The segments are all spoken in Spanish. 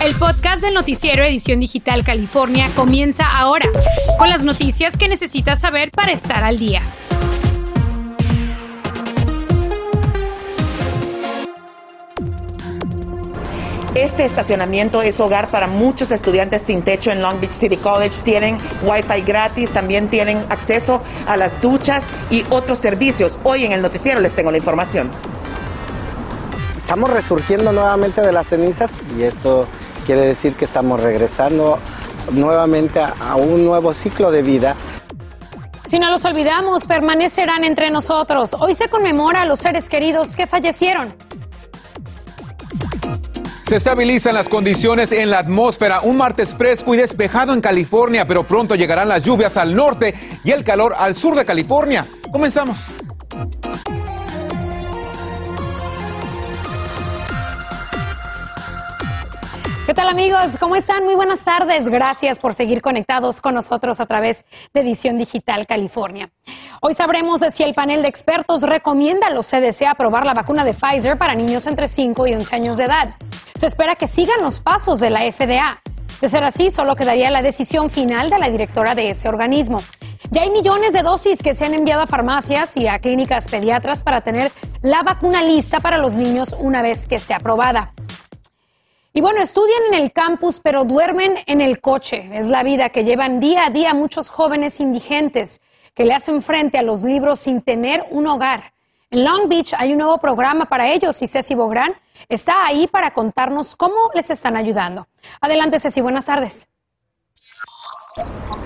El podcast del noticiero Edición Digital California comienza ahora, con las noticias que necesitas saber para estar al día. Este estacionamiento es hogar para muchos estudiantes sin techo en Long Beach City College. Tienen Wi-Fi gratis, también tienen acceso a las duchas y otros servicios. Hoy en el noticiero les tengo la información. Estamos resurgiendo nuevamente de las cenizas y esto quiere decir que estamos regresando nuevamente a, un nuevo ciclo de vida. Si no los olvidamos, permanecerán entre nosotros. Hoy se conmemora a los seres queridos que fallecieron. Se estabilizan las condiciones en la atmósfera. Un martes fresco y despejado en California, pero pronto llegarán las lluvias al norte y el calor al sur de California. Comenzamos. Tal amigos? ¿Cómo están? Muy buenas tardes. Gracias por seguir conectados con nosotros a través de Edición Digital California. Hoy sabremos si el panel de expertos recomienda a los CDC aprobar la vacuna de Pfizer para niños entre 5 y 11 años de edad. Se espera que sigan los pasos de la FDA. De ser así, solo quedaría la decisión final de la directora de ese organismo. Ya hay millones de dosis que se han enviado a farmacias y a clínicas pediatras para tener la vacuna lista para los niños una vez que esté aprobada. Y bueno, estudian en el campus, pero duermen en el coche. Es la vida que llevan día a día muchos jóvenes indigentes que le hacen frente a los libros sin tener un hogar. En Long Beach hay un nuevo programa para ellos y Ceci Bográn está ahí para contarnos cómo les están ayudando. Adelante, Ceci, buenas tardes.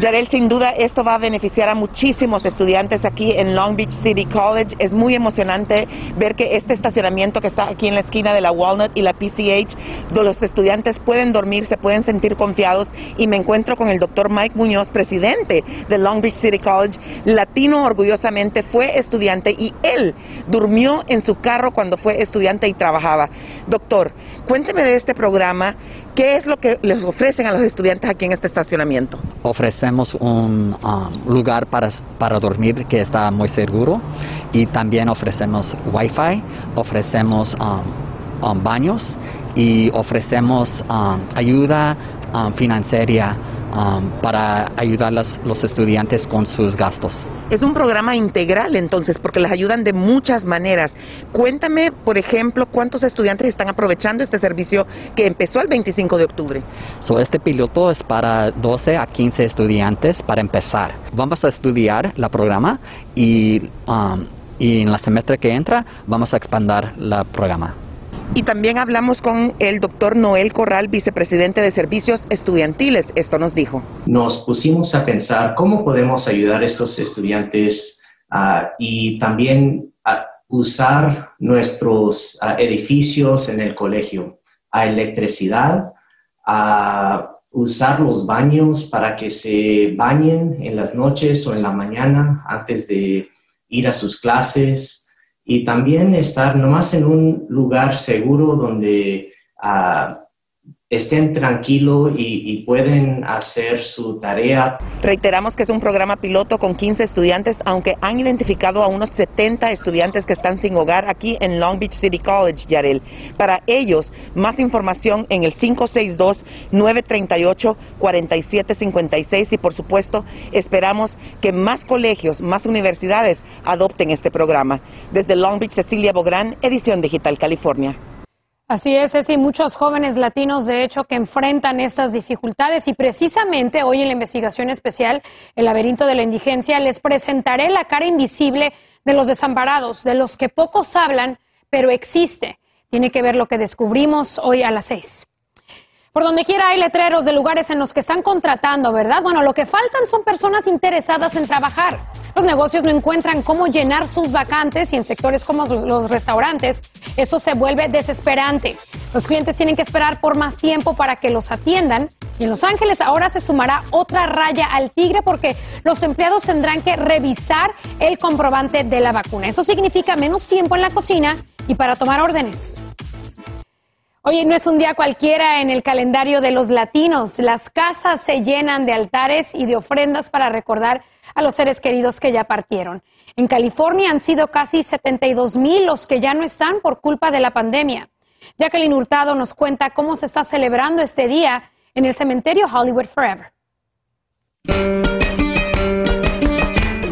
Yarel, sin duda esto va a beneficiar a muchísimos estudiantes aquí en Long Beach City College. Es muy emocionante ver que este estacionamiento que está aquí en la esquina de la Walnut y la PCH, los estudiantes pueden dormir, se pueden sentir confiados y me encuentro con el doctor Mike Muñoz, presidente de Long Beach City College, latino orgullosamente, fue estudiante y él durmió en su carro cuando fue estudiante y trabajaba. Doctor, cuénteme de este programa, ¿qué es lo que les ofrecen a los estudiantes aquí en este estacionamiento? Ofrecemos un um, lugar para, para dormir que está muy seguro y también ofrecemos wifi, ofrecemos um, um, baños y ofrecemos ayuda financiera Um, para ayudar a los estudiantes con sus gastos. Es un programa integral entonces, porque les ayudan de muchas maneras. Cuéntame, por ejemplo, cuántos estudiantes están aprovechando este servicio que empezó el 25 de octubre. So, este piloto es para 12 a 15 estudiantes para empezar. Vamos a estudiar la programa y, um, y en la semestre que entra vamos a expandir la programa. Y también hablamos con el doctor Noel Corral, vicepresidente de Servicios Estudiantiles. Esto nos dijo. Nos pusimos a pensar cómo podemos ayudar a estos estudiantes ah, y también a usar nuestros ah, edificios en el colegio, a electricidad, a usar los baños para que se bañen en las noches o en la mañana antes de ir a sus clases y también estar nomás en un lugar seguro donde uh, estén tranquilos y, pueden hacer su tarea. Reiteramos que es un programa piloto con 15 estudiantes, aunque han identificado a unos 70 estudiantes que están sin hogar aquí en Long Beach City College, Yarel. Para ellos, más información en el 562-938-4756 y por supuesto esperamos que más colegios, más universidades adopten este programa. Desde Long Beach, Cecilia Bográn, Edición Digital California. Así es, es y muchos jóvenes latinos, de hecho, que enfrentan estas dificultades. Y precisamente hoy en la investigación especial, El laberinto de la indigencia, les presentaré la cara invisible de los desamparados, de los que pocos hablan, pero existe. Tiene que ver lo que descubrimos hoy a las seis. Por donde quiera hay letreros de lugares en los que están contratando, ¿verdad? Bueno, lo que faltan son personas interesadas en trabajar. Los negocios no encuentran cómo llenar sus vacantes y en sectores como los restaurantes eso se vuelve desesperante. Los clientes tienen que esperar por más tiempo para que los atiendan y en Los Ángeles ahora se sumará otra raya al tigre porque los empleados tendrán que revisar el comprobante de la vacuna. Eso significa menos tiempo en la cocina y para tomar órdenes. Oye, no es un día cualquiera en el calendario de los latinos. Las casas se llenan de altares y de ofrendas para recordar a los seres queridos que ya partieron. En California han sido casi 72 mil los que ya no están por culpa de la pandemia. Jacqueline Hurtado nos cuenta cómo se está celebrando este día en el cementerio Hollywood Forever.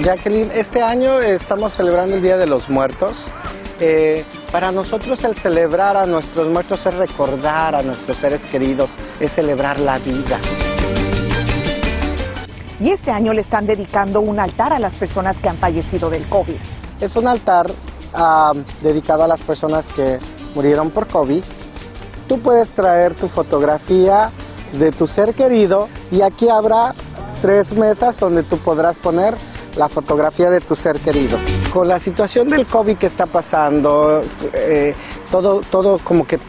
Jacqueline, este año estamos celebrando el Día de los Muertos. Eh, para nosotros el celebrar a nuestros muertos es recordar a nuestros seres queridos, es celebrar la vida. Y este año le están dedicando un altar a las personas que han fallecido del COVID. Es un altar ah, dedicado a las personas que murieron por COVID. Tú puedes traer tu fotografía de tu ser querido y aquí habrá tres mesas donde tú podrás poner la fotografía de tu ser querido. Con la situación del COVID que está pasando, eh, todo, todo como que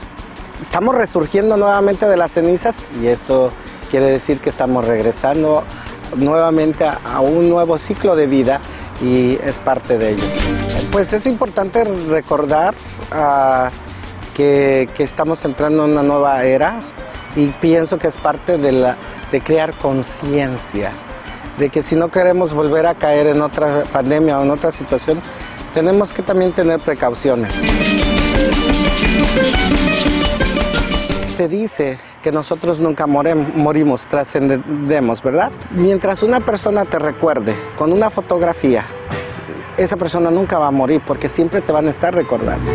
estamos resurgiendo nuevamente de las cenizas y esto quiere decir que estamos regresando nuevamente a, un nuevo ciclo de vida y es parte de ello. Pues es importante recordar ah, que, estamos entrando en una nueva era y pienso que es parte de, la, de crear conciencia de que si no queremos volver a caer en otra pandemia o en otra situación, tenemos que también tener precauciones. Se dice que nosotros nunca morimos, trascendemos, ¿verdad? Mientras una persona te recuerde con una fotografía, esa persona nunca va a morir porque siempre te van a estar recordando.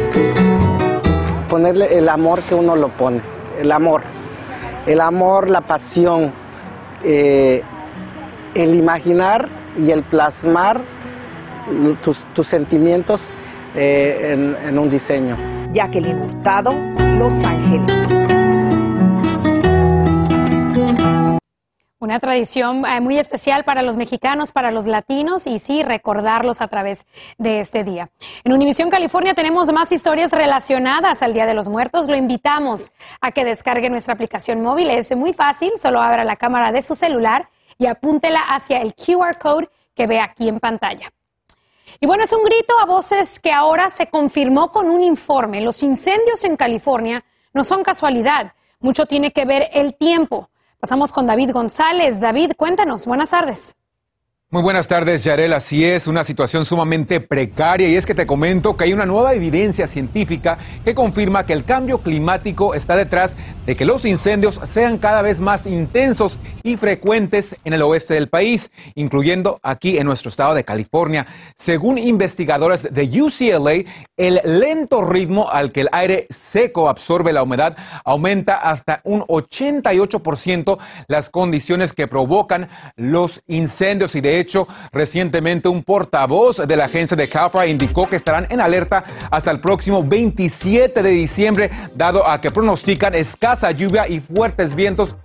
Ponerle el amor que uno lo pone, el amor, el amor, la pasión, eh, el imaginar y el plasmar tus, sentimientos eh, en, en un diseño. Jacqueline Hurtado, Los Ángeles. Una tradición eh, muy especial para los mexicanos, para los latinos y sí, recordarlos a través de este día. En Univisión California tenemos más historias relacionadas al Día de los Muertos. Lo invitamos a que descargue nuestra aplicación móvil. Es muy fácil, solo abra la cámara de su celular y apúntela hacia el QR code que ve aquí en pantalla. Y bueno, es un grito a voces que ahora se confirmó con un informe. Los incendios en California no son casualidad, mucho tiene que ver el tiempo. Pasamos con David González. David, cuéntanos. Buenas tardes. Muy buenas tardes, Yarel. Así es, una situación sumamente precaria y es que te comento que hay una nueva evidencia científica que confirma que el cambio climático está detrás de que los incendios sean cada vez más intensos y frecuentes en el oeste del país, incluyendo aquí en nuestro estado de California. Según investigadores de UCLA, el lento ritmo al que el aire seco absorbe la humedad aumenta hasta un 88% las condiciones que provocan los incendios y de de hecho, recientemente un portavoz de la agencia de CAFRA indicó que estarán en alerta hasta el próximo 27 de diciembre, dado a que pronostican escasa lluvia y fuertes vientos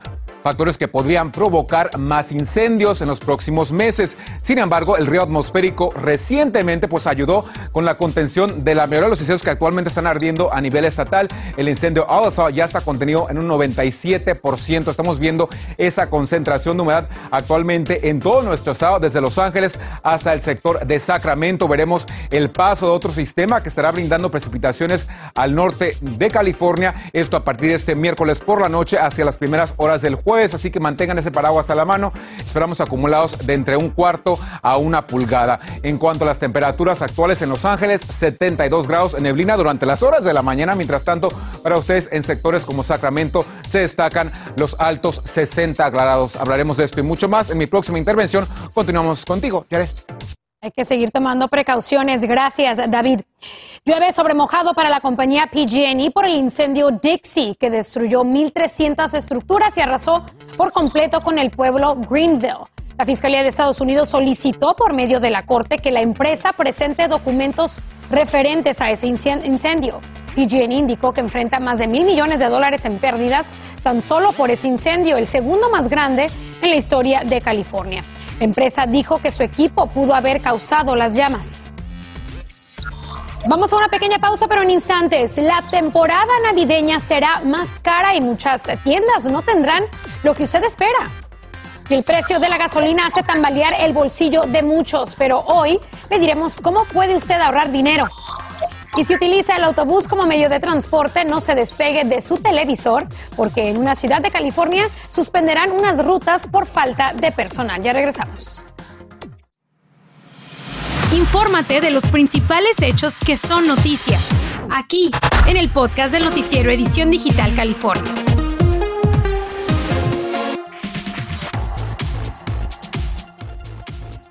factores que podrían provocar más incendios en los próximos meses. Sin embargo, el río atmosférico recientemente pues ayudó con la contención de la mayoría de los incendios que actualmente están ardiendo a nivel estatal. El incendio Alza ya está contenido en un 97%. Estamos viendo esa concentración de humedad actualmente en todo nuestro estado, desde Los Ángeles hasta el sector de Sacramento. Veremos el paso de otro sistema que estará brindando precipitaciones al norte de California. Esto a partir de este miércoles por la noche hacia las primeras horas del jueves así que mantengan ese paraguas a la mano. Esperamos acumulados de entre un cuarto a una pulgada. En cuanto a las temperaturas actuales en Los Ángeles, 72 grados en neblina durante las horas de la mañana. Mientras tanto, para ustedes en sectores como Sacramento se destacan los altos 60 grados. Hablaremos de esto y mucho más en mi próxima intervención. Continuamos contigo. Hay que seguir tomando precauciones. Gracias, David. Llueve sobre mojado para la compañía PG&E por el incendio Dixie, que destruyó 1.300 estructuras y arrasó por completo con el pueblo Greenville. La Fiscalía de Estados Unidos solicitó por medio de la Corte que la empresa presente documentos referentes a ese incendio. PG&E indicó que enfrenta más de mil millones de dólares en pérdidas tan solo por ese incendio, el segundo más grande en la historia de California. Empresa dijo que su equipo pudo haber causado las llamas. Vamos a una pequeña pausa, pero en instantes. La temporada navideña será más cara y muchas tiendas no tendrán lo que usted espera. El precio de la gasolina hace tambalear el bolsillo de muchos, pero hoy le diremos cómo puede usted ahorrar dinero. Y si utiliza el autobús como medio de transporte, no se despegue de su televisor, porque en una ciudad de California suspenderán unas rutas por falta de personal. Ya regresamos. Infórmate de los principales hechos que son noticia. aquí, en el podcast del noticiero Edición Digital California.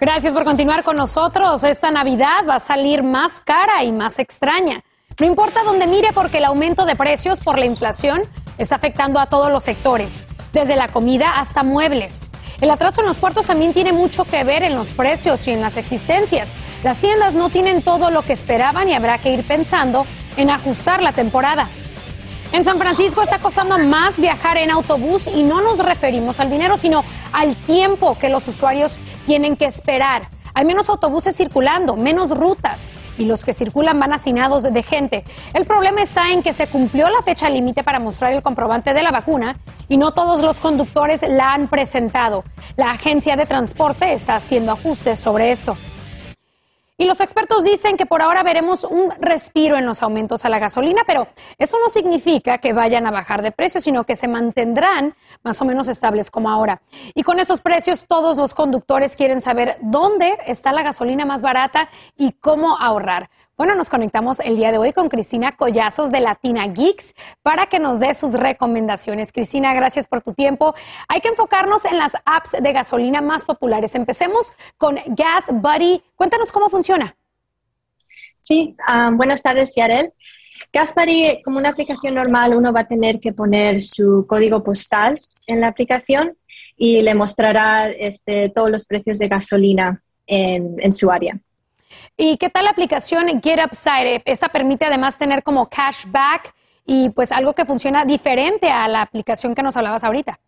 Gracias por continuar con nosotros. Esta Navidad va a salir más cara y más extraña. No importa dónde mire porque el aumento de precios por la inflación está afectando a todos los sectores, desde la comida hasta muebles. El atraso en los puertos también tiene mucho que ver en los precios y en las existencias. Las tiendas no tienen todo lo que esperaban y habrá que ir pensando en ajustar la temporada. En San Francisco está costando más viajar en autobús y no nos referimos al dinero, sino al tiempo que los usuarios tienen que esperar. Hay menos autobuses circulando, menos rutas y los que circulan van hacinados de gente. El problema está en que se cumplió la fecha límite para mostrar el comprobante de la vacuna y no todos los conductores la han presentado. La agencia de transporte está haciendo ajustes sobre eso. Y los expertos dicen que por ahora veremos un respiro en los aumentos a la gasolina, pero eso no significa que vayan a bajar de precio, sino que se mantendrán más o menos estables como ahora. Y con esos precios, todos los conductores quieren saber dónde está la gasolina más barata y cómo ahorrar. Bueno, nos conectamos el día de hoy con Cristina Collazos de Latina Geeks para que nos dé sus recomendaciones. Cristina, gracias por tu tiempo. Hay que enfocarnos en las apps de gasolina más populares. Empecemos con Gas Buddy. Cuéntanos cómo funciona. Sí, um, buenas tardes, Yarel. Gas Buddy, como una aplicación normal, uno va a tener que poner su código postal en la aplicación y le mostrará este, todos los precios de gasolina en su área. ¿Y qué tal la aplicación Get Upside? Esta permite además tener como cashback y pues algo que funciona diferente a la aplicación que nos hablabas ahorita.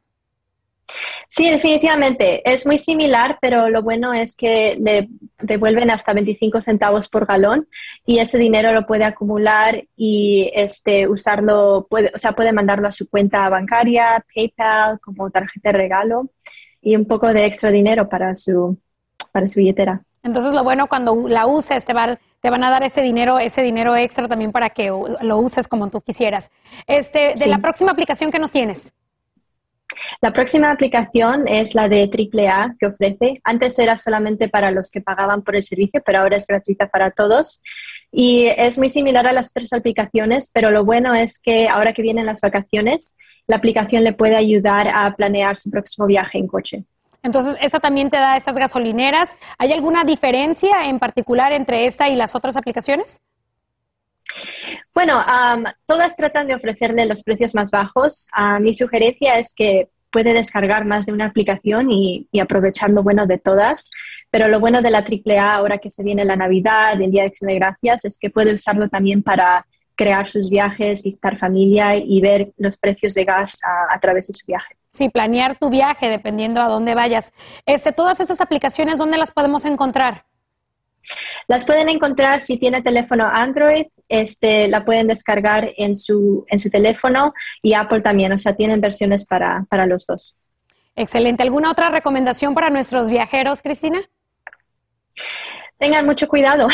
Sí, definitivamente. Es muy similar, pero lo bueno es que le devuelven hasta 25 centavos por galón y ese dinero lo puede acumular y este, usarlo, puede, o sea, puede mandarlo a su cuenta bancaria, PayPal, como tarjeta de regalo y un poco de extra dinero para su, para su billetera. Entonces, lo bueno cuando la uses, te, te van a dar ese dinero, ese dinero extra también para que lo uses como tú quisieras. Este, de la próxima aplicación que nos tienes. La próxima aplicación es la de AAA que ofrece. Antes era solamente para los que pagaban por el servicio, pero ahora es gratuita para todos. Y es muy similar a las otras aplicaciones, pero lo bueno es que ahora que vienen las vacaciones, la aplicación le puede ayudar a planear su próximo viaje en coche. Entonces, esa también te da esas gasolineras. ¿Hay alguna diferencia en particular entre esta y las otras aplicaciones? Bueno, todas tratan de ofrecerle los precios más bajos. mi sugerencia es que puede descargar más de una aplicación y, y, aprovechando bueno de todas. Pero lo bueno de la AAA ahora que se viene la Navidad, el Día de Acción de Gracias, es que puede usarlo también para crear sus viajes, visitar familia y ver los precios de gas a, través de su viaje. Sí, planear tu viaje dependiendo a dónde vayas. Este, todas estas aplicaciones, ¿dónde las podemos encontrar? Las pueden encontrar si tiene teléfono Android, este, la pueden descargar en su, en su teléfono y Apple también, o sea, tienen versiones para, para los dos. Excelente. ¿Alguna otra recomendación para nuestros viajeros, Cristina? Tengan mucho cuidado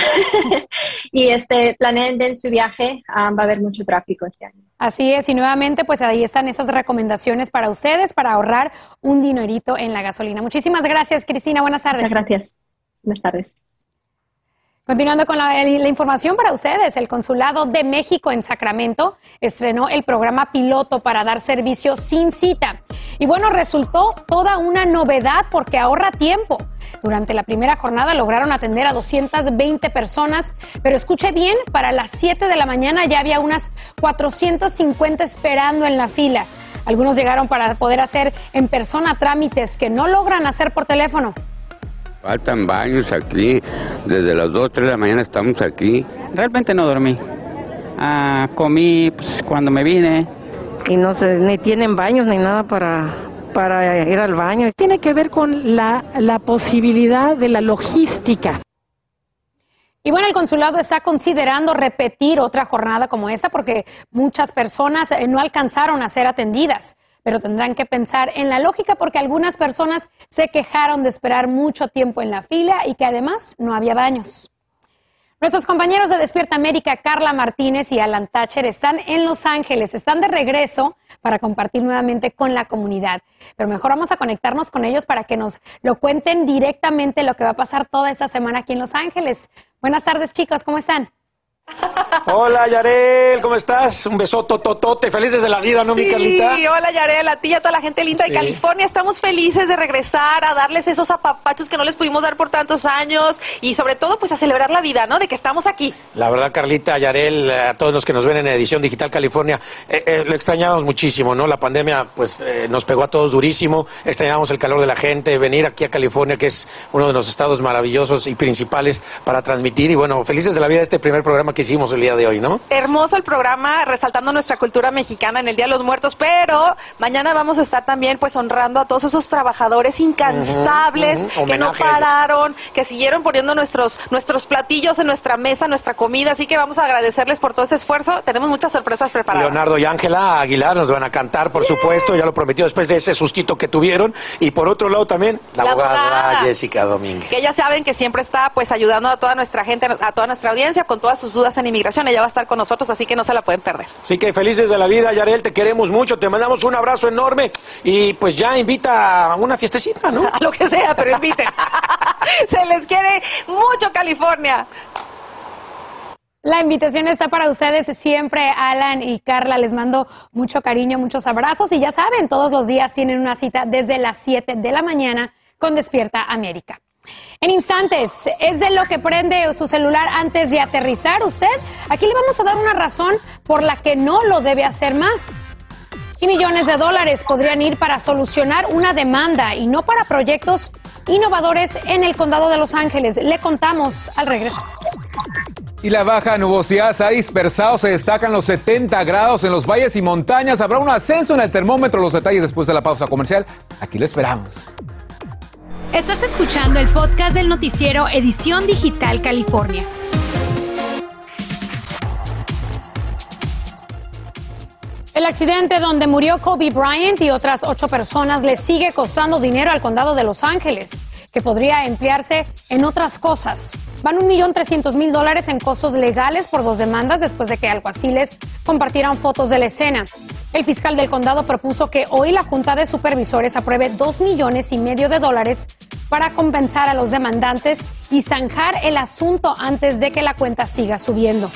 y este, planeen bien su viaje, ah, va a haber mucho tráfico este año. Así es, y nuevamente pues ahí están esas recomendaciones para ustedes para ahorrar un dinerito en la gasolina. Muchísimas gracias, Cristina. Buenas tardes. Muchas gracias. Buenas tardes. Continuando con la, información para ustedes, el Consulado de México en Sacramento estrenó el programa piloto para dar servicio sin cita. Y bueno, resultó toda una novedad porque ahorra tiempo. Durante la primera jornada lograron atender a 220 personas, pero escuche bien, para las 7 de la mañana ya había unas 450 esperando en la fila. Algunos llegaron para poder hacer en persona trámites que no logran hacer por teléfono. Faltan baños aquí, desde las 2, 3 de la mañana estamos aquí. Realmente no dormí. Ah, comí pues, cuando me vine. Y no se, ni tienen baños ni nada para, para ir al baño. Tiene que ver con la, la posibilidad de la logística. Y bueno, el consulado está considerando repetir otra jornada como esa porque muchas personas eh, no alcanzaron a ser atendidas pero tendrán que pensar en la lógica porque algunas personas se quejaron de esperar mucho tiempo en la fila y que además no había baños. Nuestros compañeros de Despierta América, Carla Martínez y Alan Thatcher, están en Los Ángeles, están de regreso para compartir nuevamente con la comunidad. Pero mejor vamos a conectarnos con ellos para que nos lo cuenten directamente lo que va a pasar toda esta semana aquí en Los Ángeles. Buenas tardes, chicos, ¿cómo están? Hola Yarel, ¿cómo estás? Un besoto totote, felices de la vida, ¿no, mi Carlita? Sí, hola Yarel, a ti y a toda la gente linda Sí. de California. Estamos felices de regresar a darles esos apapachos que no les pudimos dar por tantos años y sobre todo pues a celebrar la vida, ¿no? De que estamos aquí. La verdad, Carlita, Yarel, a todos los que nos ven en Edición Digital California, eh, eh, lo extrañamos muchísimo, ¿no? La pandemia, pues, eh, nos pegó a todos durísimo, extrañamos el calor de la gente, venir aquí a California, que es uno de los estados maravillosos y principales para transmitir, y bueno, felices de la vida de este primer programa que hicimos el día de hoy, ¿no? Hermoso el programa, resaltando nuestra cultura mexicana en el Día de los Muertos, pero mañana vamos a estar también pues honrando a todos esos trabajadores incansables que no pararon, que siguieron poniendo nuestros, nuestros platillos en nuestra mesa, nuestra comida, así que vamos a agradecerles por todo ese esfuerzo. Tenemos muchas sorpresas preparadas. Leonardo y Ángela Aguilar nos van a cantar, por supuesto, ya lo prometió después de ese sustito que tuvieron, y por otro lado también, la, La abogada, abogada. Jessica Domínguez. que ya saben que siempre está pues ayudando a toda nuestra gente, a toda nuestra audiencia con todas sus dudas en inmigración. Ella va a estar con nosotros, así que no se la pueden perder. Así que felices de la vida, Yarel, te queremos mucho, te mandamos un abrazo enorme y pues ya invita a una fiestecita, ¿no? A lo que sea, pero inviten. se les quiere mucho California. La invitación está para ustedes siempre, Alan y Carla. Les mando mucho cariño, muchos abrazos y ya saben, todos los días tienen una cita desde las 7 de la mañana con Despierta América. En instantes, ¿es de lo que prende su celular antes de aterrizar usted? Aquí le vamos a dar una razón por la que no lo debe hacer más. Y millones de dólares podrían ir para solucionar una demanda y no para proyectos innovadores en el condado de Los Ángeles. Le contamos al regresar. Y la baja nubosidad se ha dispersado, se destacan los 70 grados en los valles y montañas. Habrá un ascenso en el termómetro, los detalles después de la pausa comercial. Aquí lo esperamos. Estás escuchando el podcast del noticiero Edición Digital California. El accidente donde murió Kobe Bryant y otras ocho personas le sigue costando dinero al condado de Los Ángeles, que podría emplearse en otras cosas. Van un millón trescientos mil dólares en costos legales por dos demandas después de que alguaciles compartieran fotos de la escena. El fiscal del condado propuso que hoy la Junta de Supervisores apruebe dos millones y medio de dólares para compensar a los demandantes y zanjar el asunto antes de que la cuenta siga subiendo.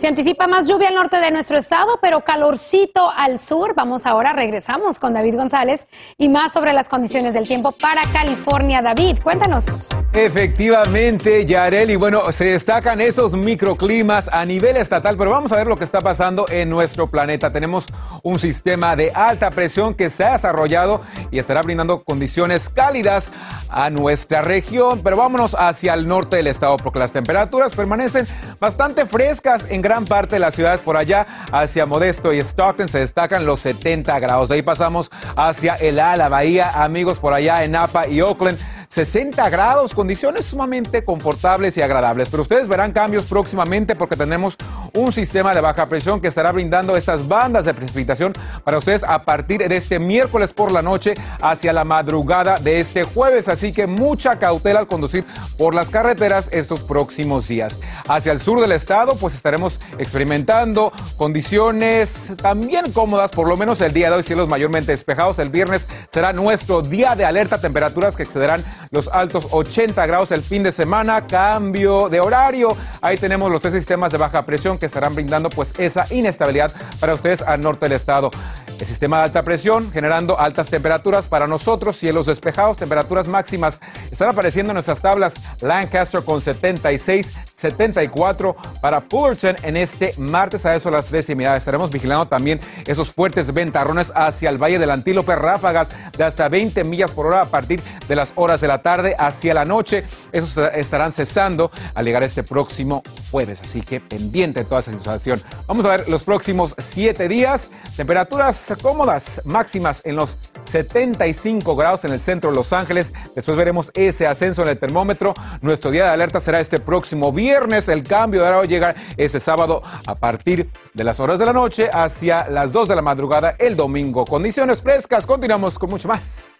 Se anticipa más lluvia al norte de nuestro estado, pero calorcito al sur. Vamos ahora, regresamos con David González y más sobre las condiciones del tiempo para California. David, cuéntanos. Efectivamente, Yarel, y bueno, se destacan esos microclimas a nivel estatal, pero vamos a ver lo que está pasando en nuestro planeta. Tenemos un sistema de alta presión que se ha desarrollado y estará brindando condiciones cálidas a nuestra región, pero vámonos hacia el norte del estado porque las temperaturas permanecen bastante frescas en gran parte de las ciudades por allá, hacia Modesto y Stockton se destacan los 70 grados. De ahí pasamos hacia el ala, Bahía, amigos por allá en Napa y Oakland. 60 grados, condiciones sumamente confortables y agradables. Pero ustedes verán cambios próximamente porque tenemos un sistema de baja presión que estará brindando estas bandas de precipitación para ustedes a partir de este miércoles por la noche hacia la madrugada de este jueves. Así que mucha cautela al conducir por las carreteras estos próximos días. Hacia el sur del estado, pues estaremos experimentando condiciones también cómodas, por lo menos el día de hoy, cielos mayormente despejados. El viernes será nuestro día de alerta, temperaturas que excederán los altos 80 grados el fin de semana, cambio de horario. Ahí tenemos los tres sistemas de baja presión que estarán brindando pues esa inestabilidad para ustedes al norte del estado. El sistema de alta presión generando altas temperaturas para nosotros, cielos despejados, temperaturas máximas están apareciendo en nuestras tablas Lancaster con 76, 74 para Fullerton en este martes a eso a las 3 y media. Estaremos vigilando también esos fuertes ventarrones hacia el Valle del Antílope, ráfagas de hasta 20 millas por hora a partir de las horas de la tarde hacia la noche. Esos estarán cesando al llegar este próximo jueves, así que pendiente de toda esa situación. Vamos a ver los próximos 7 días. Temperaturas cómodas, máximas en los 75 grados en el centro de Los Ángeles. Después veremos ese ascenso en el termómetro. Nuestro día de alerta será este próximo viernes. El cambio de horario llega ese sábado a partir de las horas de la noche hacia las 2 de la madrugada el domingo. Condiciones frescas. Continuamos con mucho más.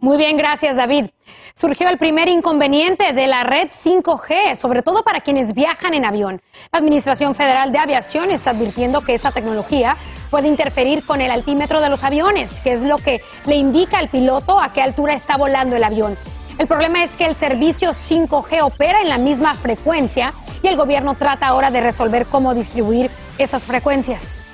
Muy bien, gracias David. Surgió el primer inconveniente de la red 5G, sobre todo para quienes viajan en avión. La Administración Federal de Aviación está advirtiendo que esa tecnología puede interferir con el altímetro de los aviones, que es lo que le indica al piloto a qué altura está volando el avión. El problema es que el servicio 5G opera en la misma frecuencia y el gobierno trata ahora de resolver cómo distribuir esas frecuencias.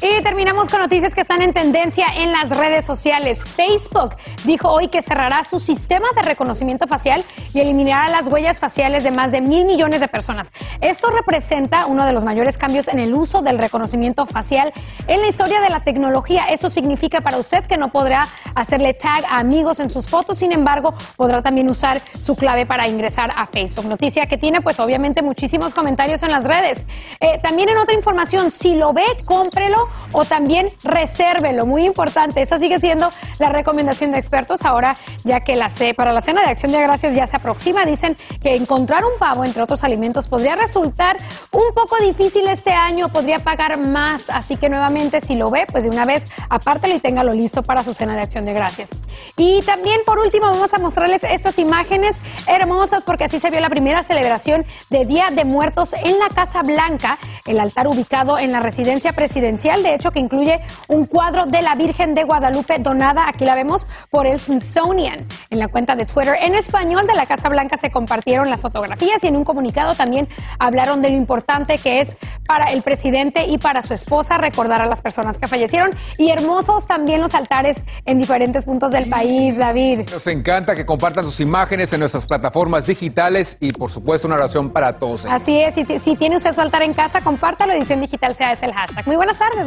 Y terminamos con noticias que están en tendencia en las redes sociales. Facebook dijo hoy que cerrará su sistema de reconocimiento facial y eliminará las huellas faciales de más de mil millones de personas. Esto representa uno de los mayores cambios en el uso del reconocimiento facial en la historia de la tecnología. Esto significa para usted que no podrá hacerle tag a amigos en sus fotos, sin embargo, podrá también usar su clave para ingresar a Facebook. Noticia que tiene, pues obviamente, muchísimos comentarios en las redes. Eh, también en otra información, si lo ve, cómprelo o también resérvelo. Muy importante, esa sigue siendo la recomendación de expertos ahora, ya que la C para la cena de acción de gracias ya se aproxima. Dicen que encontrar un pavo, entre otros alimentos, podría resultar un poco difícil este año, podría pagar más. Así que nuevamente, si lo ve, pues de una vez apártelo y téngalo listo para su cena de acción de gracias. Y también, por último, vamos a mostrarles estas imágenes hermosas, porque así se vio la primera celebración de Día de Muertos en la Casa Blanca, el altar ubicado en la residencia presidencial de hecho que incluye un cuadro de la Virgen de Guadalupe donada, aquí la vemos, por el Smithsonian. En la cuenta de Twitter en español de la Casa Blanca se compartieron las fotografías y en un comunicado también hablaron de lo importante que es para el presidente y para su esposa recordar a las personas que fallecieron y hermosos también los altares en diferentes puntos del país, David. Nos encanta que compartan sus imágenes en nuestras plataformas digitales y por supuesto una oración para todos. Así es, si, si tiene usted su altar en casa, compártalo, edición digital sea ese el hashtag. Muy buenas tardes,